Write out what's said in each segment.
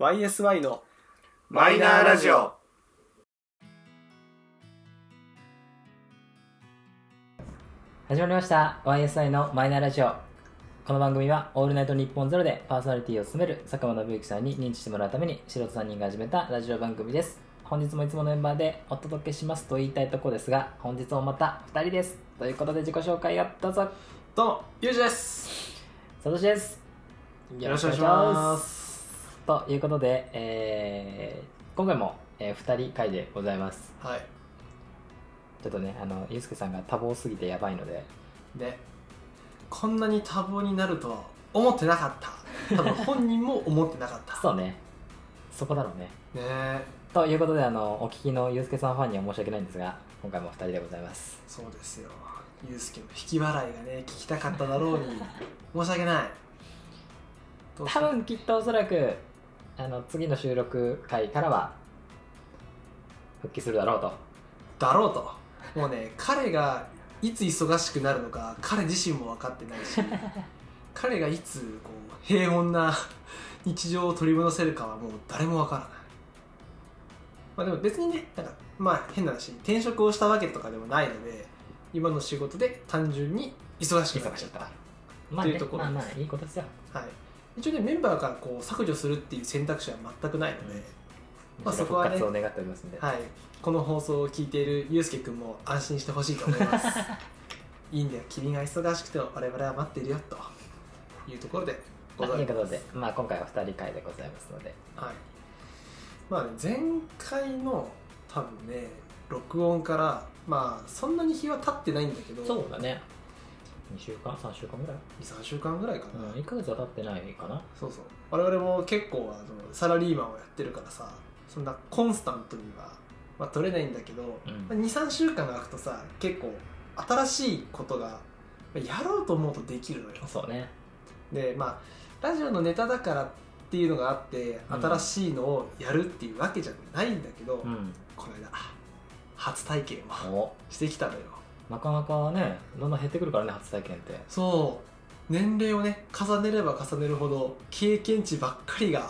YSY のマイナーラジオ。始まりました。YSI のマイナーラジオ。この番組は「オールナイトニッポンゼロでパーソナリティを務める佐久間信之さんに認知してもらうために素人3人が始めたラジオ番組です。本日もいつものメンバーでお届けしますと言いたいところですが本日もまた2人です。ということで自己紹介をどうぞ。どうもゆうじです。佐藤です。よろしくお願いしますということで、えー今回も、え2人会でございます。はい。ちょっとねあのゆうすけさんが多忙すぎてやばいので。でこんなに多忙になるとは思ってなかった。多分本人も思ってなかった。そうね。そこだろうね。ね。えということであのお聞きのゆうすけさんファンには申し訳ないんですが今回も2人でございます。そうですよ。ゆうすけの引き笑いがね聞きたかっただろうに。申し訳ない。多分きっとおそらくあの次の収録回からは復帰するだろうと。だろうと。もうね彼がいつ忙しくなるのか彼自身も分かってないし 彼がいつこう平穏な 日常を取り戻せるかはもう誰も分からない。まあでも別にねなんかまあ変な話転職をしたわけとかでもないので今の仕事で単純に忙しくなっちゃった。まあ、ねというと、ころまあまあいいことですよ。はい一応ねメンバーからこう削除するっていう選択肢は全くないので、まあそこはね復活を願っておりますんで、はい、この放送を聞いているゆうすけくんも安心してほしいと思います。いいんだよ君が忙しくても我々は待ってるよというところでございます。ということで、まあ、今回は2人会でございますので。はい。まあね前回の多分ね録音からまあそんなに日は経ってないんだけどそうだね2週間3週間ぐらい？23週間ぐらいかな、うん1ヶ月は経ってないかな。そうそう。我々も結構あのサラリーマンをやってるからさそんなコンスタントには、まあ、取れないんだけど、うん。まあ、23週間空くとさ結構新しいことがまあやろうと思うとできるのよ。そうね。でまあラジオのネタだからっていうのがあってうん。新しいのをやるっていうわけじゃないんだけど、うん。この間初体験をお。してきたのよなかなかねどんどん減ってくるからね初体験って。そう。年齢をね重ねれば重ねるほど経験値ばっかりが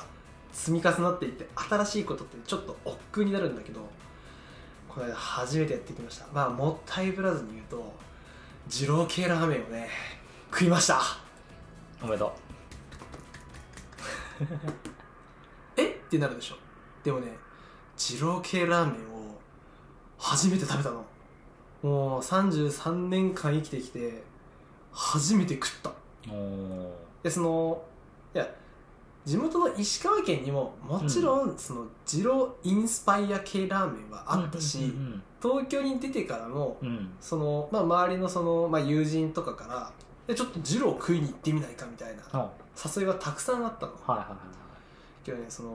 積み重なっていって新しいことってちょっと億劫になるんだけどこの間初めてやってきました。まあもったいぶらずに言うと二郎系ラーメンをね食いました。おめでとえ？ってなるでしょ。でもね二郎系ラーメンを初めて食べたのもう33年間生きてきて初めて食った。でそのいや地元の石川県にももちろんその二郎インスパイア系ラーメンはあったし、うん東京に出てからもその、まあ、周りのその、まあ、友人とかからでちょっと二郎食いに行ってみないかみたいな誘いがたくさんあったの。はいはいけどねその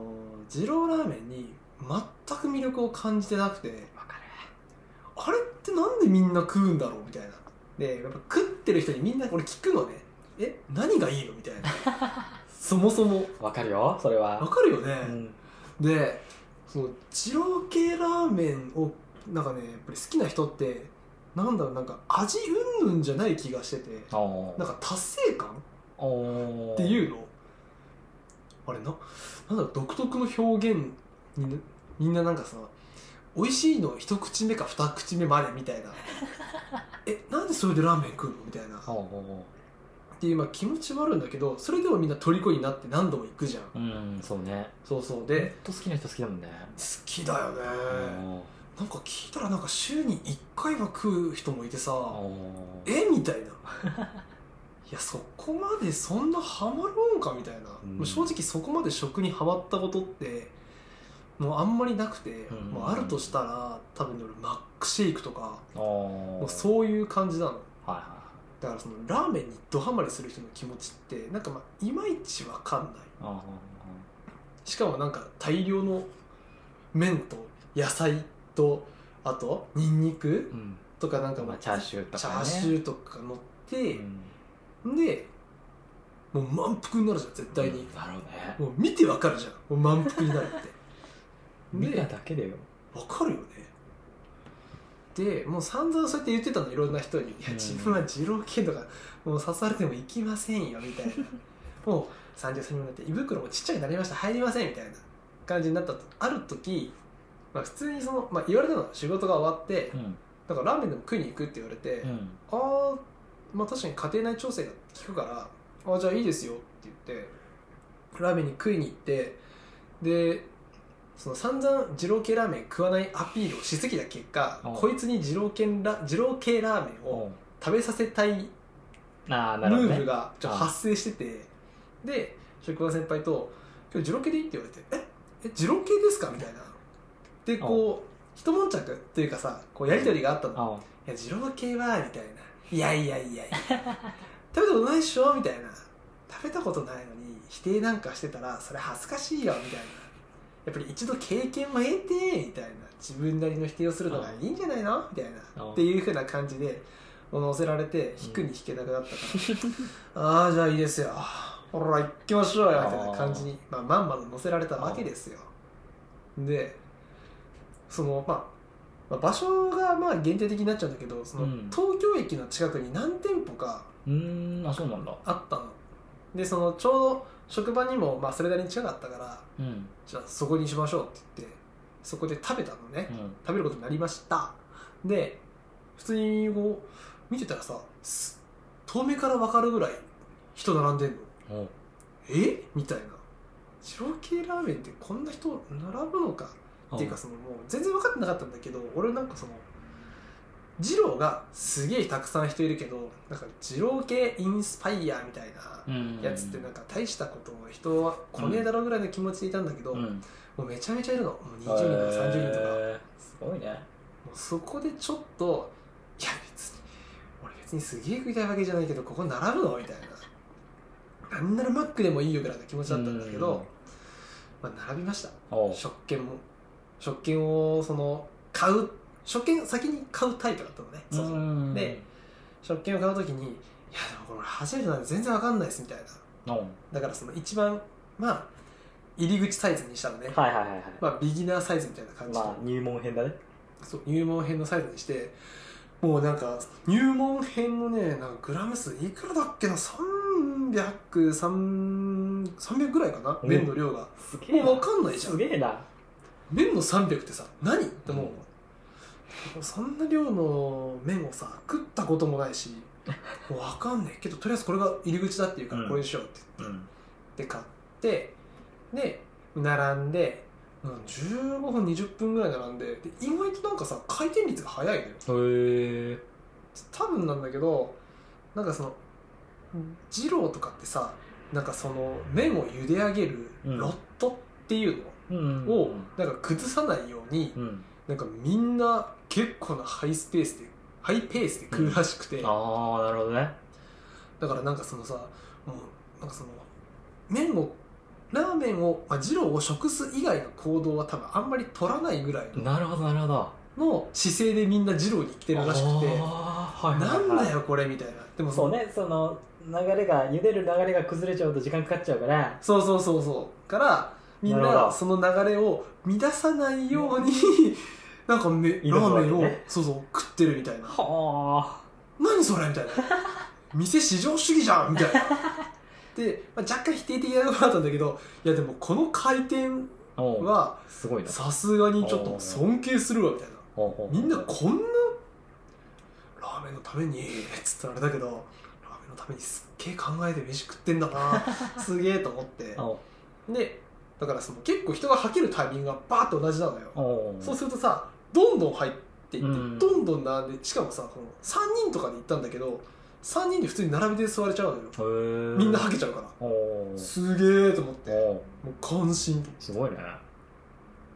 二郎ラーメンに全く魅力を感じてなくてあれってなんでみんな食うんだろうみたいな。でやっぱ食ってる人にみんなこれ聞くのね。え何がいいのみたいな。そもそも。わかるよそれは。わかるよね、うん。でその二郎系ラーメンをなんかねやっぱり好きな人ってなんだろうなんか味うんぬんじゃない気がしてて。なんか達成感っていうの。あれななんだろう独特の表現にねみんななんかさ美味しいの一口目か二口目までみたいな。えなんでそれでラーメン食うのみたいな。っていうまあ気持ちもあるんだけどそれでもみんな虜になって何度も行くじゃん。ーうんそうね。そうそう。ほんでと好きな人好きだもんね。好きだよね。おなんか聞いたらなんか週に1回は食う人もいてさえ？みたいな。いやそこまでそんなハマるんか？みたいな、うん。正直そこまで食にハマったことってもうあんまりなくて、うん。もうあるとしたら多分ね俺マックシェイクとかおもうーそういう感じなの。はいはだからそのラーメンにドハマりする人の気持ちってなんかまあいまいちわかんない。しかもなんか大量の麺と野菜とあとニンニクーうん。とかなんかまあチャーシューとチャーシューとか乗ってう、ん。でもう満腹になるじゃん絶対に、だろうね。もう見てわかるじゃん。もう満腹になるって見たでだけでよ。わかるよね。でもう散々そうやって言ってたのいろんな人に「いやうん。自分は二郎系とかもう刺されても行きませんよ」みたいな。もう33にもなって胃袋もちっちゃくなりました入りませんみたいな感じになったとある時、まあ、普通にその、まあ、言われたのは仕事が終わってうん。だからラーメンでも食いに行くって言われて、うん。ああまあ確かに家庭内調整が効くからああじゃあいいですよって言ってラーメンに食いに行ってでその散々二郎系ラーメン食わないアピールをしすぎた結果うんこいつに二郎系ラ二郎系ラーメンを食べさせたいムああなるほどねーブがちょっと発生してて、で職場の先輩と「今日二郎系でいい?」って言われて「ええ二郎系ですか?」みたいなでこう一悶着っていうかさこうやり取りがあったのあいや、二郎系は、みたいな。いやいやいやいや。食べたことないっしょみたいな。食べたことないのに、否定なんかしてたら、それ恥ずかしいよ、みたいな。やっぱり一度経験も得て、みたいな。自分なりの否定をするのがいいんじゃないの？みたいな。うんっていうふうな感じで、乗せられて、引くに引けなくなったから、ああ、じゃあいいですよ。ほら、行きましょうよ、みたいな感じに、まあ、まんまと乗せられたわけですよ。で、その、まあ、まあ場所がまあ限定的になっちゃうんだけどそのうん。東京駅の近くに何店舗かうーんあそうなんだ。あったの。でそのちょうど職場にもまあそれなりに近かったからうん。じゃあそこにしましょうって言ってそこで食べたのね。うん。食べることになりました。で普通にこう見てたらさす遠目から分かるぐらい人並んでんの。え？みたいな。二郎系ラーメンってこんな人並ぶのか？っていうかそのもう全然分かってなかったんだけど俺なんかその二郎がすげえたくさん人いるけどなんか二郎系インスパイアみたいなうん。やつってなんか大したことを人は来ねえだろうぐらいの気持ちでいたんだけど、もうん。うめちゃめちゃいるの。もう20人とか30人とか、もへーすごいね。うそこでちょっといや別に俺別にすげえ食いたいわけじゃないけどここ並ぶのみたいな。なんならマックでもいいよぐらいの気持ちだったんだけど、まあ、並びました。食券も。食券をその買う食券先に買うタイプだったのね、そうそう。うんで食券を買う時に「いやでもこれ初めてなんで全然わかんないです」みたいな。だからその一番まあ入り口サイズにしたのね、はいはいはいはい。まあビギナーサイズみたいな感じで、まあ入門編だね。そう入門編のサイズにしてもうなんか入門編のねなんかグラム数いくらだっけな？300300ぐらいかな？うん。麺の量が。すげえもう分かんないじゃん。すげえな。麺の300ってさ何？って思う、そんな量の麺をさ食ったこともないしもう分かんねえ。けどとりあえずこれが入り口だっていうからうん。これにしようって言って、うん。で買ってで並んでうん15分20分ぐらい並んでで意外となんかさ回転率が早いのよ。へえ。多分なんだけどなんかその二郎とかってさなんかその麺を茹で上げるうん。ロットっていううん。のをなんか崩さないようにうん。なんかみんな結構なハイスペースでハイペースで食うらしくて、ああなるほどね。だからなんかそのさもうなんかその麺をラーメンを、まあ、二郎を食す以外の行動は多分あんまり取らないぐらいのなるほどなるほど。の姿勢でみんな二郎に来てるらしくて。あーはいはいはい。なんだよこれみたいな。でもそうねその流れが茹でる流れが崩れちゃうと時間かかっちゃうから。そうそうそうそう。からみんなるほど。なその流れを乱さないように なんかめラーメンを、そうそう食ってるみたいな。は何それみたいな。店至上主義じゃんみたいな。で、まあ、若干否定的なところだったんだけどいやでもこの回転はすごいな。さすがにちょっと尊敬するわみたいな。みんなこんなラーメンのためにつったらあれだけどラーメンのためにすっげえ考えて飯食ってんだな。すげえと思って。でだからその結構人が吐けるタイミングがバーッと同じなのよ。そうするとさどんどん入っていって、うん。どんどん並んでしかもさこの3人とかで行ったんだけど3人で普通に並びで座れちゃうのよ。みんな吐けちゃうから。すげえと思って。もおうう関心。すごいね。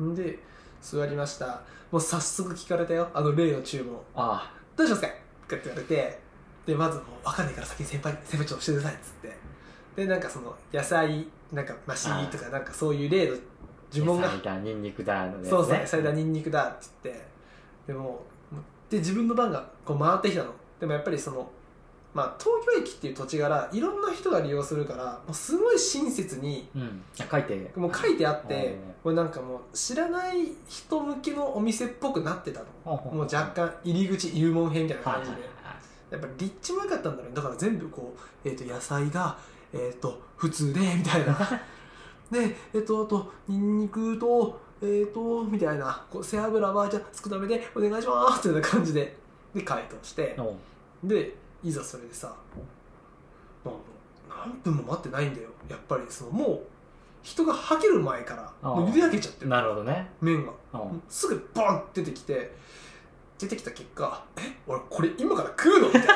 んで座りました。もう早速聞かれたよ。あの例の注文。あどうしますか？って言われて。でまずもう分かんないから先に先輩先輩ちょっと教えてくださいっつって。でなんかその野菜なんかマシとかなんかそういう例の呪文が。野菜だニンニクだのね。そうそう野菜だニンニクだって言って。でもで自分の番がこう回ってきたの。でもやっぱりそのまあ東京駅っていう土地柄いろんな人が利用するからもうすごい親切にうん。あ書いて。もう書いてあってうん。これなんかもう知らない人向けのお店っぽくなってたの。もう若干入り口入門編みたいな感じで。やっぱ立地も良かったんだろうね。だから全部こう、えー、と野菜が、えー、と普通でみたいな でえっとあとニンニクとえっとみたいなこう背脂はじゃあ少なめでお願いしますっていな感じでで回答してでいざそれでさ何分も待ってないんだよやっぱりそのもう人がはける前からもう茹で上げちゃってる。なるほどね。麺が。すぐボンって出てきて出てきた結果え俺これ今から食うの？みたいな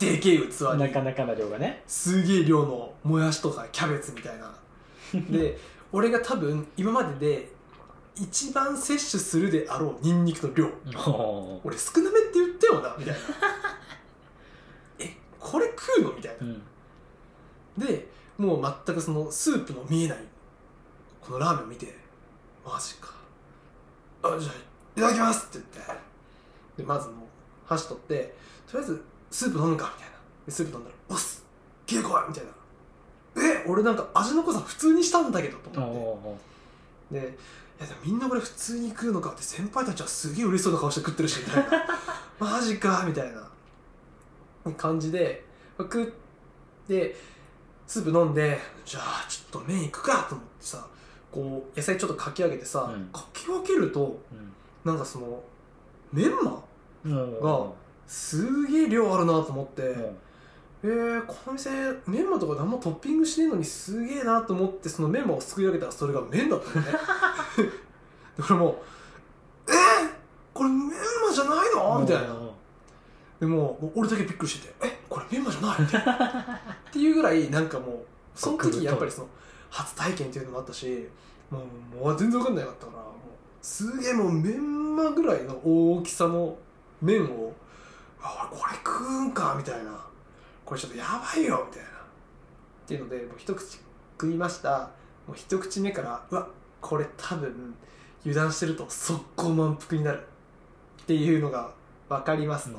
でけえ器に。なかなかな量がね。すげえ量のもやしとかキャベツみたいな。で俺が多分今までで一番摂取するであろうニンニクの量。俺少なめって言ったよなみたいな。えこれ食うの？みたいな。うん。でもう全くそのスープの見えない。このラーメンを見てマジか。あじゃあいただきますって言って。でまずもう箸取ってとりあえずスープ飲むかみたいな。でスープ飲んだら「おっす消えこい!」みたいな。え俺なんか味の濃さ普通にしたんだけどと思って。でいやでもみんなこれ普通に食うのかって先輩たちはすげえ嬉しそうな顔して食ってるしみたいな。マジかみたいな。感じで食ってスープ飲んでじゃあちょっと麺いくかと思ってさこう野菜ちょっとかき上げてさ、うん。かき分けるとうん。なんかそのメンマもすげえ量あるなと思って、うえー、この店メンマとか何もトッピングしてんのにすげえなと思ってそのメンマをすくい上げたらそれが麺だったのね。で俺もえー、これメンマじゃないの？みたいな。でも俺だけびっくりしてて「えこれメンマじゃない?」みたいな。っていうぐらいなんかもうその時やっぱりその初体験っていうのもあったしもうもう全然分かんなかったからすげえもうメンマぐらいの大きさの麺を「あ俺これ食うんか」みたいな「これちょっとやばいよ」みたいなっていうのでもう一口食いました。もう一口目からうわこれ多分油断してると速攻満腹になるっていうのが分かりますと、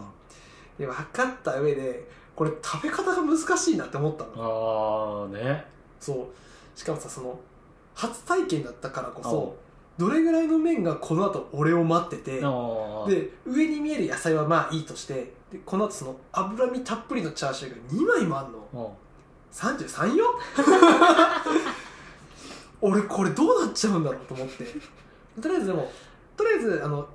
で分かった上でこれ食べ方が難しいなって思ったの。ああね。そう。しかもさその初体験だったからこおそどれぐらいの麺がこの後俺を待っててで上に見える野菜はまあいいとしてでこの後その脂身たっぷりのチャーシューが2枚もあんの。おう33よ？俺これどうなっちゃうんだろうと思って。とりあえずでもとりあえずあの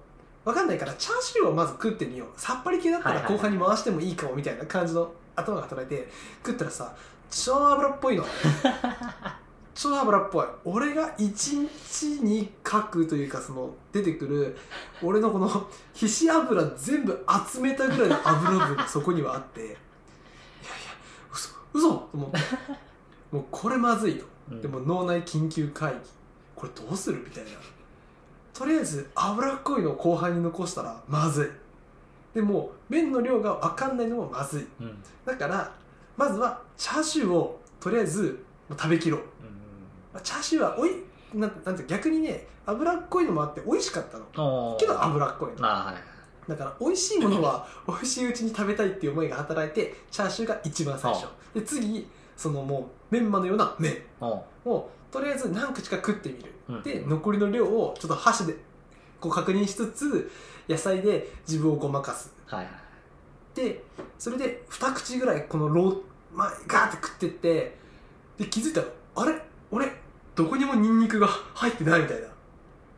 分かんないからチャーシューをまず食ってみよう。さっぱり系だったら後半に回してもいいかもみたいな感じの頭が働いて食ったらさ超油っぽいの 超油っぽい。俺が一日に書くというかその出てくる俺のこの皮脂油全部集めたぐらいの油分が そこにはあって。いやいや嘘嘘と思って。もうこれまずいと。うん。でも脳内緊急会議。これどうするみたいな。とりあえず脂っこいのを後半に残したらまずい。でも麺の量が分かんないのもまずい。うん。だからまずはチャーシューをとりあえず食べきろう。うんまあチャーシューはおいなんなんて逆にね脂っこいのもあって美味しかったの。けど脂っこいの。はいだから美味しいものは 美味しいうちに食べたいっていう思いが働いてチャーシューが一番最初。で次そのもうメンマのような麺。をとりあえず何口か食ってみる、うん。で残りの量をちょっと箸でこう確認しつつ野菜で自分をごまかす。はいはい。でそれで2口ぐらいこのロー、まあ、ガーって食ってってで気づいたらあれ？俺どこにもニンニクが入ってないみたいな。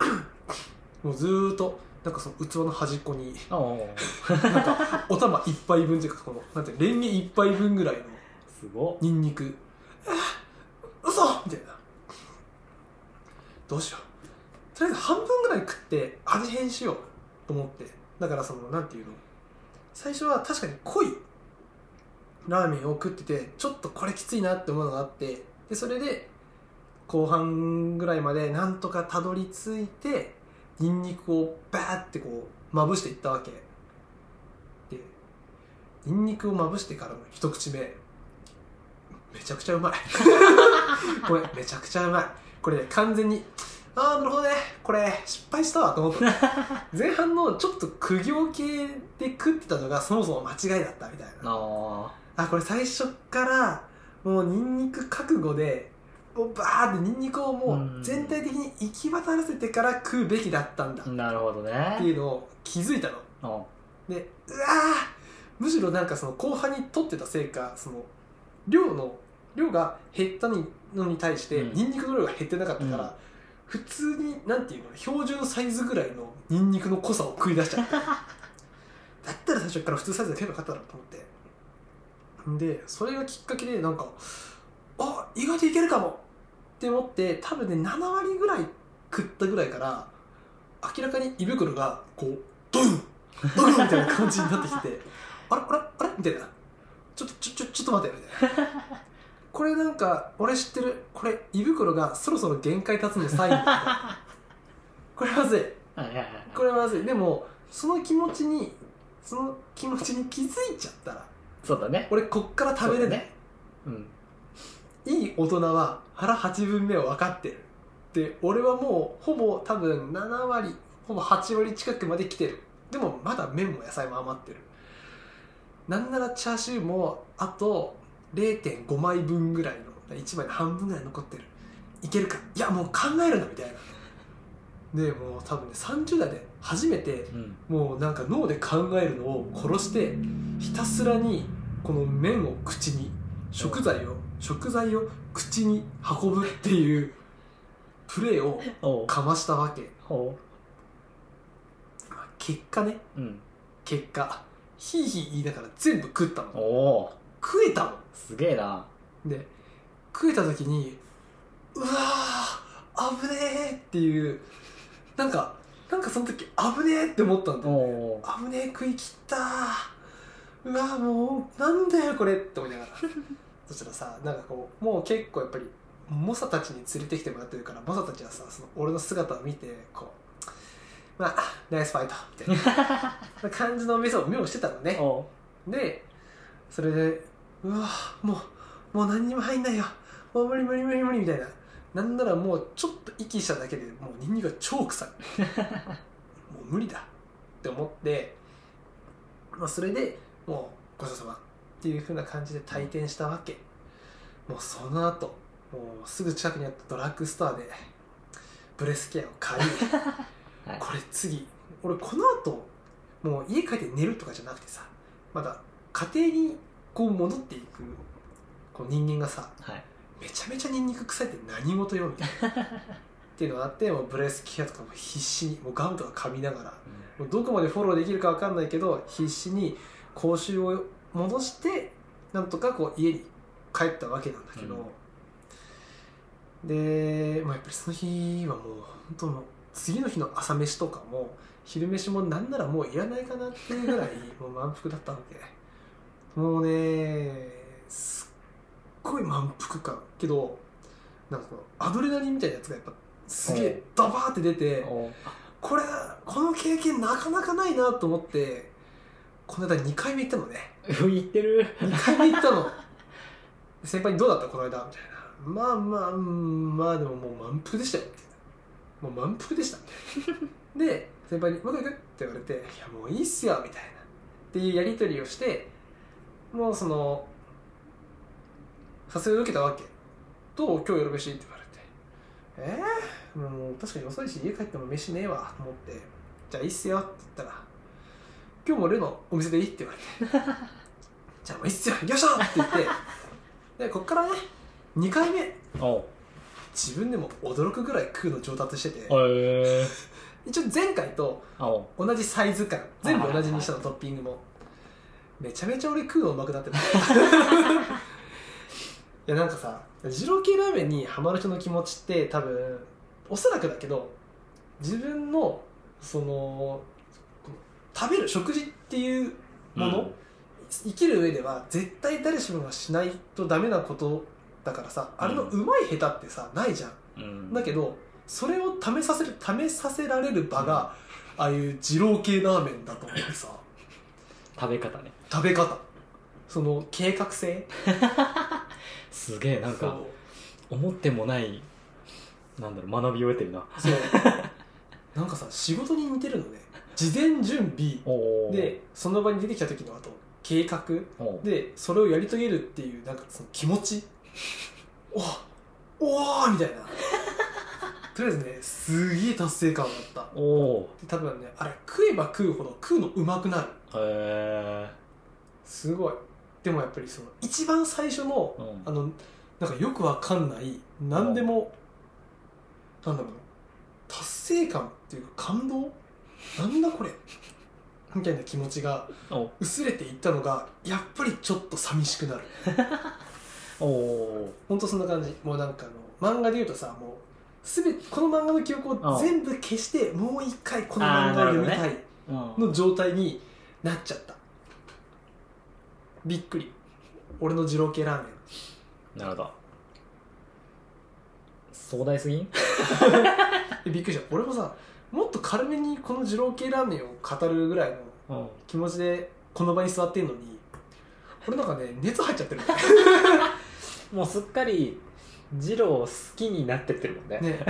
もうずーっとなんかその器の端っこになんかお玉一杯分っていうかこのなんてレンゲ一杯分ぐらいのすごっ。ニンニク。嘘！みたいな。どうしよう。とりあえず半分ぐらい食って味変しようと思って。だからそのなんていうの。最初は確かに濃いラーメンを食っててちょっとこれきついなって思うのがあってでそれで後半ぐらいまでなんとかたどり着いてニンニクをバーってこうまぶしていったわけ。でニンニクをまぶしてからの一口目。めちゃくちゃうまい。これめちゃくちゃうまい。これね完全にああなるほどね。これ失敗したわと思った。前半のちょっと苦行系で食ってたのがそもそも間違いだったみたいな。ああこれ最初からもうニンニク覚悟でもうバーってニンニクをもう全体的に行き渡らせてから食うべきだったんだ。あなるほどってねいうのを気づいたの。でうわーむしろなんかその後半に取ってたせいかその量の量が減ったにのに対してうん。ニンニクの量が減ってなかったから、うん。普通になんていうの標準サイズぐらいのニンニクの濃さを食い出しちゃってだったら最初から普通サイズで食えばよかったなと思って。でそれがきっかけでなんかあ意外といけるかもって思って多分ね7割ぐらい食ったぐらいから明らかに胃袋がこうドンドンみたいな感じになってきて あれあれあれ？みたいな。ちょっとちょちょちょっと待ってみたいな。これなんか俺知ってる？これ胃袋がそろそろ限界立つのサインだこれまずい。これまずい。でもその気持ちにその気持ちに気づいちゃったらそうだね。俺こっから食べれない、うんいい大人は腹8分目を分かってる。で俺はもうほぼ多分7割ほぼ8割近くまで来てる。でもまだ麺も野菜も余ってる。なんならチャーシューもあと0.5枚分ぐらいの1枚の半分ぐらい残ってる。いけるか。いやもう考えるなみたいな。でもう多分ね30代で初めてうん。もうなんか脳で考えるのを殺してひたすらにこの麺を口に食材を食材を口に運ぶっていうプレーをかましたわけ。結果ね。ううん。結果ヒーヒー言いながら全部食ったの。食えたの。すげえな。で食えた時にうわー危ねえっていうなんかなんかその時危ねえって思ったんだおよお危ねえ食い切ったうわもうなんだよこれって思いながらそしたらさなんかこうもう結構やっぱり猛者たちに連れてきてもらってるから猛者たちはさその俺の姿を見てこうまあナイスファイトみたいな。感じの目を目をしてたのね。でそれでうわもうもう何にも入んないよ。もう無理無理無理無理みたいな。なんならもうちょっと息しただけでもうニンニクが超臭いもう無理だ。って思って、まあ、それでもうごちそうさまっていう風な感じで退店したわけもうその後もうすぐ近くにあったドラッグストアでブレスケアを買い はい。これ次俺この後もう家帰って寝るとかじゃなくてさまだ家庭にこう戻っていくこう人間がさはい。めちゃめちゃニンニク臭いって何事よみたいな。っていうのがあってもうブレスケアとかも必死にもうガムとか噛みながらもうどこまでフォローできるかわかんないけど必死に口臭を戻してなんとかこう家に帰ったわけなんだけど、で、まあ、やっぱりその日はもう本当もう次の日の朝飯とかも昼飯もなんならもういらないかなっていうぐらい もう満腹だったわけ。もうねすっごい満腹感。けどなんかこのアドレナリンみたいなやつがやっぱすげえドバーって出てこれこの経験なかなかないなと思ってこの間2回目行ったのね。ういってる。2回目行ったの先輩に「どうだったこの間」みたいな「まあまあうんまあでももう満腹でしたよ」みたいな「もう満腹でした」で 先輩に「もう行く?」って言われて「いやもういいっすよ」みたいなっていうやり取りをしてもうその誘いを受けたわけ「どう今日夜飯?」って言われて「えー、もう確かに遅いし家帰っても飯ねえわ」と思って「じゃあいいっすよ」って言ったら「今日も例のお店でいい?」って言われて「じゃあもういいっすよ行きましょう!」って言ってでこっからね2回目。おう。自分でも驚くぐらい食うの上達してて。へえ。一応前回とおう。同じサイズ感。全部同じにしたのトッピングも。めちゃめちゃ俺食うのうまくなってた いやなんかさ二郎系ラーメンにハマる人の気持ちって多分おそらくだけど自分のその食べる食事っていうもの、うん生きる上では絶対誰しもがしないとダメなことだからさあれのうまい下手ってさないじゃん。うん。だけどそれを試させる試させられる場が、ああいう二郎系ラーメンだと思ってさ。食べ方ね。食べ方。その計画性。すげえなんか思ってもないなんだろう学びを得てるな。そう。なんかさ仕事に似てるのね。事前準備。でその場に出てきた時のあと計画でそれをやり遂げるっていうなんかその気持ち。おおーみたいな。とりあえずねすげえ達成感があった。おおで多分ねあれ食えば食うほど食うのうまくなる。へえすごい。でもやっぱりその一番最初のうん。あのなんかよくわかんない何でもなんだろうな。達成感っていうか感動？なんだこれ？みたいな気持ちがお。薄れていったのがやっぱりちょっと寂しくなる。おおほんとそんな感じ。もうなんかあの漫画で言うとさもうすべこの漫画の記憶を全部消してもう一回この漫画を読みたいうん。の状態になっちゃった。びっくり。俺の二郎系ラーメン。なるほど。壮大すぎん？えびっくりした。俺もさもっと軽めにこの二郎系ラーメンを語るぐらいのうん。気持ちでこの場に座ってんのに俺なんかね熱入っちゃってる。もうすっかり二郎好きになってってるもんね。ね。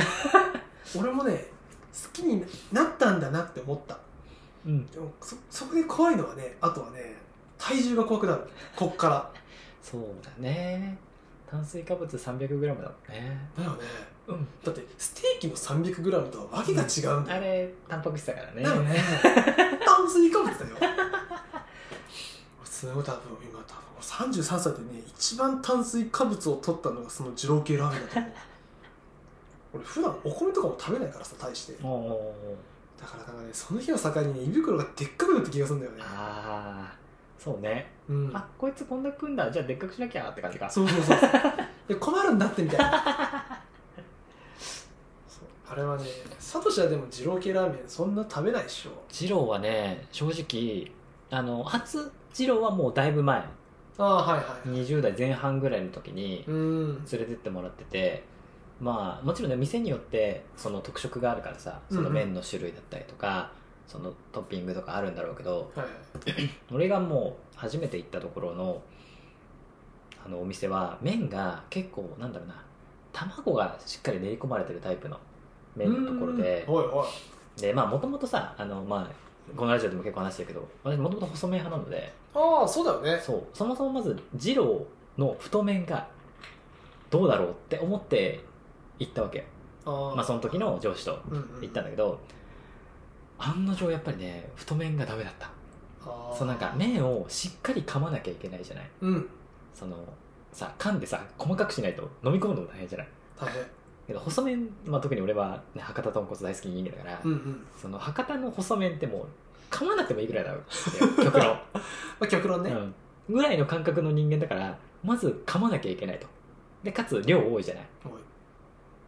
俺もね好きになったんだなって思った。うん。でもそそこで怖いのはねあとはね体重が怖くなる。こっから。そうだね。炭水化物 300g だもんね。だよねうん。だってステーキの 300g とはわけが違うんだよ、あれタンパク質だからね。だよね。炭水化物だよ。すごい多分今多分33歳でね一番炭水化物を取ったのがその二郎系ラーメンだと思う。俺普段お米とかも食べないからさ大して。おおだからなんかねその日を境にね胃袋がでっかくなった気がするんだよね。ああそうね、うん。あこいつこんな食うんだ。じゃあでっかくしなきゃって感じか。そうそうそうで困るんだってみたいな。そ うあれはねサトシはでも二郎系ラーメンそんな食べないでしょ。二郎はね正直あの初二郎はもうだいぶ前。ああはいはいはい。20代前半ぐらいの時にうん。連れてってもらっててまあもちろんね店によってその特色があるからさその麺の種類だったりとか、そのトッピングとかあるんだろうけどはい。俺がもう初めて行ったところのあのお店は麺が結構なんだろうな卵がしっかり練り込まれてるタイプの麺のところで。うん。おいおい。でまあもともとさあのまあこのラジオでも結構話してるけど私もともと細麺派なので。ああそうだよね。そう。そもそもまず二郎の太麺がどうだろうって思って行ったわけ。あまあその時の上司と行ったんだけど案の定やっぱりね太麺がダメだった。そうなんか麺をしっかり噛まなきゃいけないじゃない。うん。そのさ噛んでさ細かくしないと飲み込むのも大変じゃない。大変細麺、まあ、特に俺は、ね、博多豚骨大好き人間だから、うんうん。その博多の細麺ってもう噛まなくてもいいぐらいだよ。極論。まあ極論ね、うん、ぐらいの感覚の人間だからまず噛まなきゃいけないと。でかつ量多いじゃない。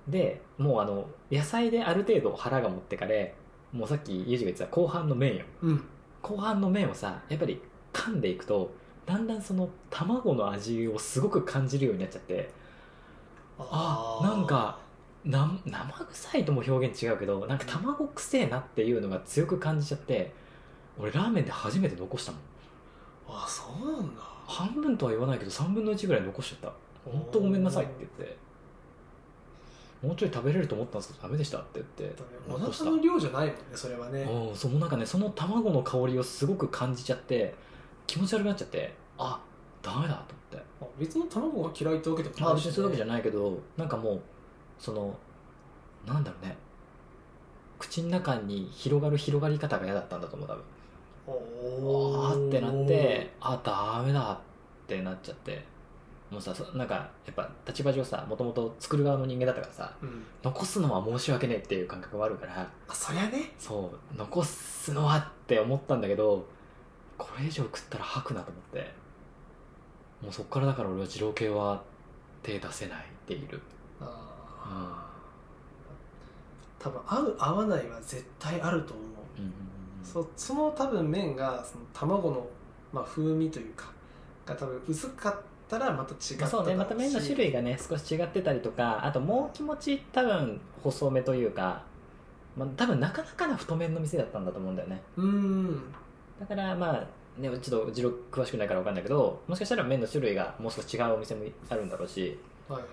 でもうあの野菜である程度腹が持ってかれもうさっきユージが言ってた後半の麺よ。うん。後半の麺をさやっぱり噛んでいくとだんだんその卵の味をすごく感じるようになっちゃってあー。なんかな生臭いとも表現違うけどなんか卵くせえなっていうのが強く感じちゃって俺ラーメンで初めて残したもん。あそうなんだ。半分とは言わないけど3分の1ぐらい残しちゃった。本当ごめんなさいって言って。もうちょい食べれると思ったんですけどダメでしたって言って。お腹の量じゃないもんねそれはね。うんそうなんかねその卵の香りをすごく感じちゃって気持ち悪くなっちゃってあダメだと思って。あ別の卵が嫌いってわけでもまあ別にそういうわけじゃないないけどなんかもうそのなんだろうね。口の中に広がる広がり方が嫌だったんだと思う多分。おあーってなってあダメだってなっちゃって。もうさそなんかやっぱ立場上さもともと作る側の人間だったからさうん。残すのは申し訳ねえっていう感覚があるから。あそりゃね。そう残すのはって思ったんだけどこれ以上食ったら吐くなと思って。もうそっからだから俺は二郎系は手出せないでいる多分合う合わないは絶対あると思う。うんうんそその多分麺がその卵の、まあ、風味というかが多分薄かったらまた違ったまあそうね。また麺の種類がね少し違ってたりとかあともう気持ち多分細めというか、まあ、多分なかなかな太麺の店だったんだと思うんだよね。うーん。だからまあねちょっと二郎詳しくないから分かんないけどもしかしたら麺の種類がもう少し違うお店もあるんだろうし。はいはい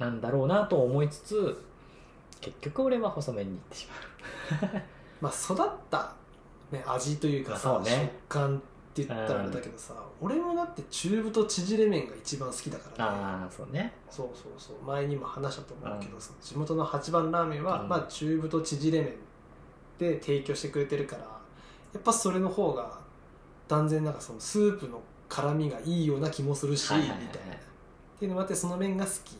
なんだろうなと思いつつ結局俺は細麺に行ってしまう。まあ育った、ね、味というかさ、そうね。食感って言ったらあれだけどさ、俺もだって中太縮れ麺が一番好きだからね。ああそうね。そうそうそう。前にも話したと思うけど、うん。その地元の八番ラーメンは、うん。まあ、中太縮れ麺で提供してくれてるからやっぱそれの方が断然なんかそのスープの辛みがいいような気もするし、はいはいはいはい。みたいな。っていうのもあってその麺が好き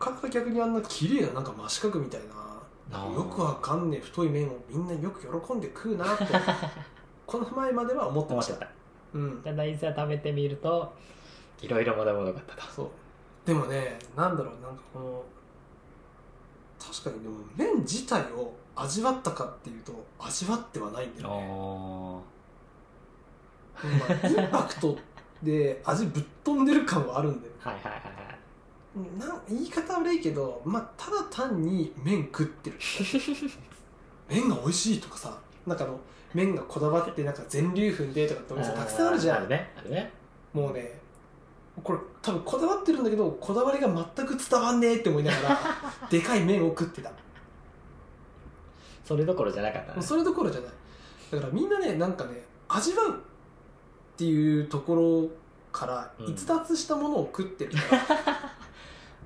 なか逆にあんな綺麗ななんか真四角みたいな。なんかよくわかんねえ太い麺をみんなよく喜んで食うなと。この前までは思ってました。うん。じゃあいざ食べてみるといろいろまだまだかったと。そう。でもねなんだろうなんかこの確かにでも麺自体を味わったかっていうと味わってはないんだよね、おまあ、インパクトで味ぶっ飛んでる感はあるんだよ。はいはいはいはいなん言い方悪いけど、まあ、ただ単に麺食ってる。麺が美味しいとかさなんかあの麺がこだわってなんか全粒粉でとかってお店たくさんあるじゃん。あるねあるね。もうねこれ多分こだわってるんだけどこだわりが全く伝わんねえって思いながら でかい麺を食ってた。もそれどころじゃなかったね。うそれどころじゃない。だからみんなねなんかね味わうっていうところからうん逸脱したものを食ってるから、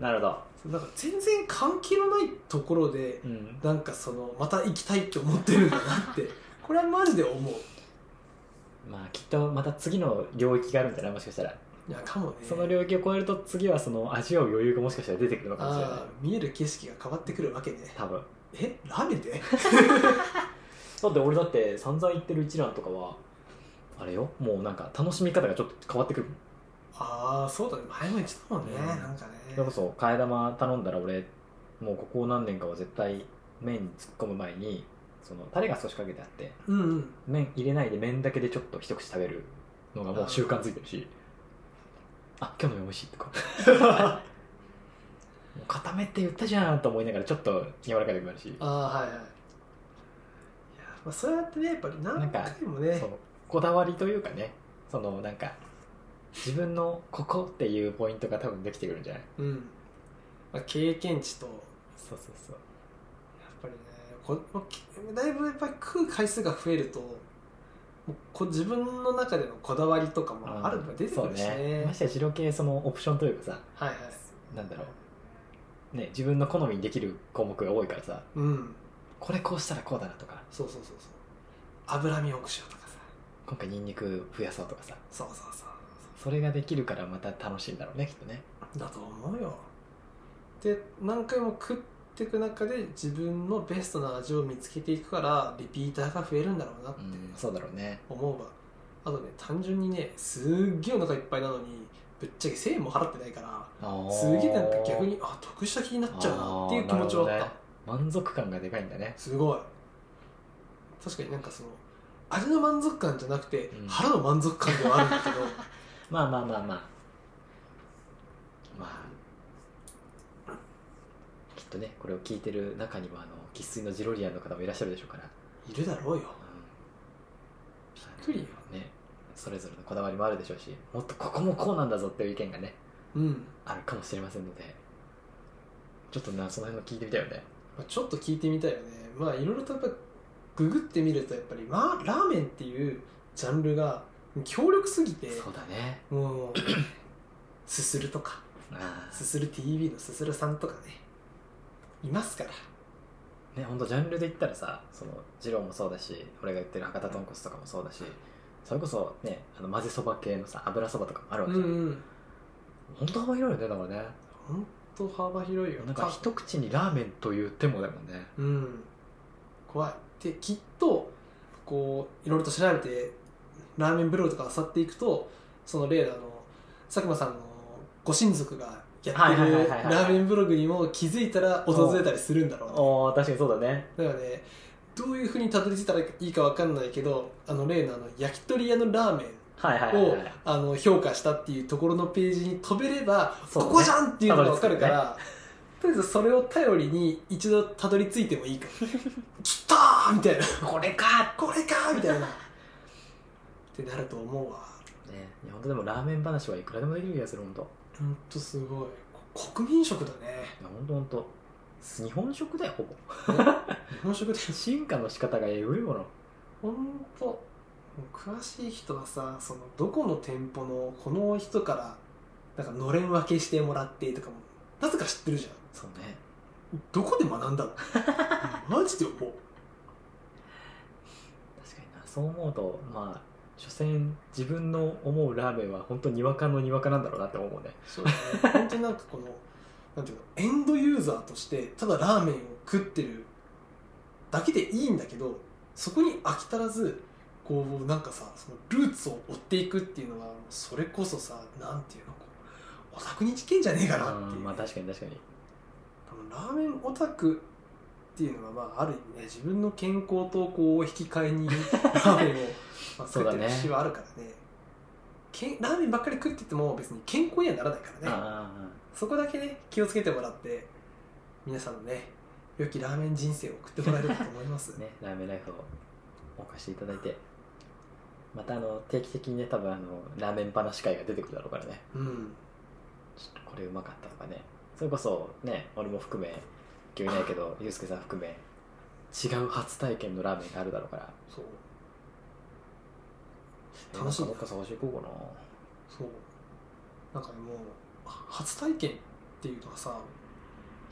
なるほど。そうだから全然関係のないところでうん。なんかそのまた行きたいって思ってるんだなって これはマジで思う。まあきっとまた次の領域があるんじゃない？もしかしたら。いやかもね。その領域を超えると次はその味わう余裕がもしかしたら出てくるのかもしれない。見える景色が変わってくるわけね。多分。え？ラーメンで？だって俺だって散々言ってる一覧とかはあれよ？もうなんか楽しみ方がちょっと変わってくるああそうだね。前も言ってたもんね、うん。なんかね。それこそ替え玉頼んだら俺もうここ何年かは絶対麺に突っ込む前にそのタレが少しかけてあってうんうん。麺入れないで麺だけでちょっと一口食べるのがもう習慣ついてるしあ今日の麺美味しいとか。もう固めって言ったじゃんと思いながらちょっと柔らかい時もあるし。ああはいはい。いや、まあ、そうやってねやっぱり何回もね。こだわりというかね。そのなんか自分のここっていうポイントが多分できてくるんじゃない？うん、まあ、経験値と。やっそうそう。そうぱりねこだいぶやっぱり食う回数が増えるともうこ自分の中でのこだわりとかもあるのが出てくるしそうね。ましてや白系そのオプションというかさはいはい。なんだろう。ね自分の好みにできる項目が多いからさうん。これこうしたらこうだなとか。そうそうそうそう。脂身多くしようとかさ。今回ニンニク増やそうとかさ。そうそうそうそれができるからまた楽しいんだろうねきっとね。だと思うよ。で何回も食っていく中で自分のベストな味を見つけていくからリピーターが増えるんだろうなってうんそうだろうね。思うわ。あとね単純にねすっげえお腹いっぱいなのにぶっちゃけ1000円も払ってないからすげえなんか逆にあ得した気になっちゃうなっていう気持ちはあった、ね。満足感がでかいんだね。すごい。確かになんかその味の満足感じゃなくて、うん。腹の満足感ではあるんだけど まあまあまあまあ。まあ。きっとねこれを聞いてる中にはあの生粋のジロリアンの方もいらっしゃるでしょうから、いるだろうよ。うん、びっくりよ。ね。それぞれのこだわりもあるでしょうしもっとここもこうなんだぞっていう意見がねうん。あるかもしれませんので。ちょっとなその辺も聞いてみたいよね。まあちょっと聞いてみたいよね。まあいろいろとやっぱググってみるとやっぱり、まあ、ラーメンっていうジャンルが強力すぎてそうだね。もうすするとかあすする TV のすするさんとかねいますから。ね本当ジャンルで言ったらさその二郎もそうだし俺が言ってる博多豚骨とかもそうだしそれこそねあの混ぜそば系のさ油そばとかもあるわけじゃん、うんうん。本当幅広いよねだからね。ほんと幅広いよ。なんか一口にラーメンという手もだもんね。うん。怖い。できっとこういろいろと調べてラーメンブログとか漁っていくとその例の佐久間さんのご親族がやってるラーメンブログにも気づいたら訪れたりするんだろうね。おお確かにそうだね。だからねどういうふうにたどり着いたらいいかわかんないけどあの例のあの焼き鳥屋のラーメンをはいあの評価したっていうところのページに飛べれば、ね。ここじゃんっていうのが分かるから、とりあえずそれを頼りに一度たどり着いてもいいかもき たーみたいな。これかこれかーみたいなってなると思うわ。ねいや本当でもラーメン話はいくらでもできる気がする本当ほんとすごい。こ国民食だね。いや本当本当日本食だよほぼ。日本食で 進化の仕方がえぐいもの。ほんと。詳しい人はさそのどこの店舗のこの人からなんかのれん分けしてもらってとかもなぜか知ってるじゃん。そうね。どこで学んだの？マジで思う。確かにな。そう思うとまあ所詮自分の思うラーメンは本当にわかのにわかなんだろうなって思うね。そうだね。本当になんかこのなんていうのエンドユーザーとしてただラーメンを食ってるだけでいいんだけどそこに飽き足らずこうなんかさそのルーツを追っていくっていうのはそれこそさなんていうのこうオタクに近いんじゃねえかなっていう、うんまあ確かに確かに。ラーメンオタクっていうのは、まあ、ある意味ね自分の健康とこう引き換えにラーメンを、まあ、そうだね。食ってる節はあるからね。けんラーメンばっかり食ってても別に健康にはならないからね。あそこだけね気をつけてもらって皆さんのね良きラーメン人生を送ってもらえればと思います。あ ねラーメンライフをお貸していただいて。またあの定期的にね多分あのラーメン話会が出てくるだろうからね。うん。ちょっとこれうまかったとかね。それこそね俺も含め今日いないけどユうスケさん含め違う初体験のラーメンがあるだろうから。そう楽しみなんかどっか探していこうかな。そう。なんかねもう初体験っていうのはさや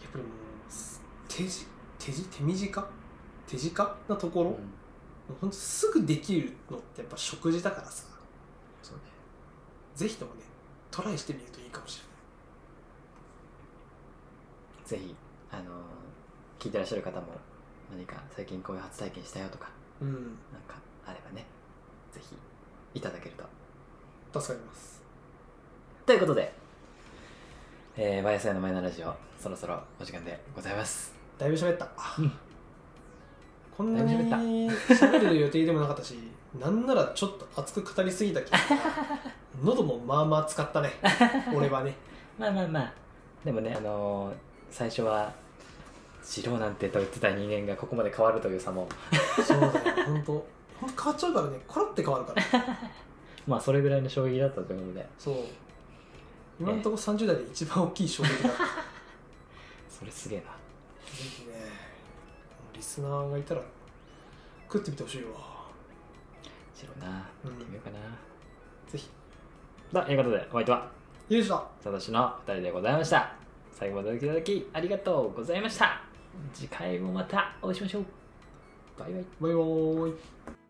っぱりもう手じ手じ手短？手近なところ、うん。もうほんとすぐできるのってやっぱ食事だからさ。そうね。ぜひともねトライしてみるといいかもしぜひあのー聞いてらっしゃる方も何か最近こういう初体験したよとかれないうん。なんかあればねぜひいただけると。助かります。ということで、えー、YSI のマイナーラジオそろそろお時間でございます。だいぶ喋った。うんこんなにだい喋る予定でもなかったしなんならちょっと熱く語りすぎた気が喉もまあまあ使ったね。俺はね。まあまあまあ。でもねあのー最初は白なんてと言ってた人間がここまで変わるという差も。そうだよ。本当変わっちゃうからね。コロって変わるから。まあそれぐらいの衝撃だったということでそう。今のところ30代で一番大きい衝撃だった。それすげえな。ぜひねリスナーがいたら食ってみてほしいわ。白な。やうん。ってみようかな、ぜひ。ということでお相手はよいしょサトシの2人でございました。最後までお聞きいただきありがとうございました。次回もまたお会いしましょう。バイバイ。バイバーイ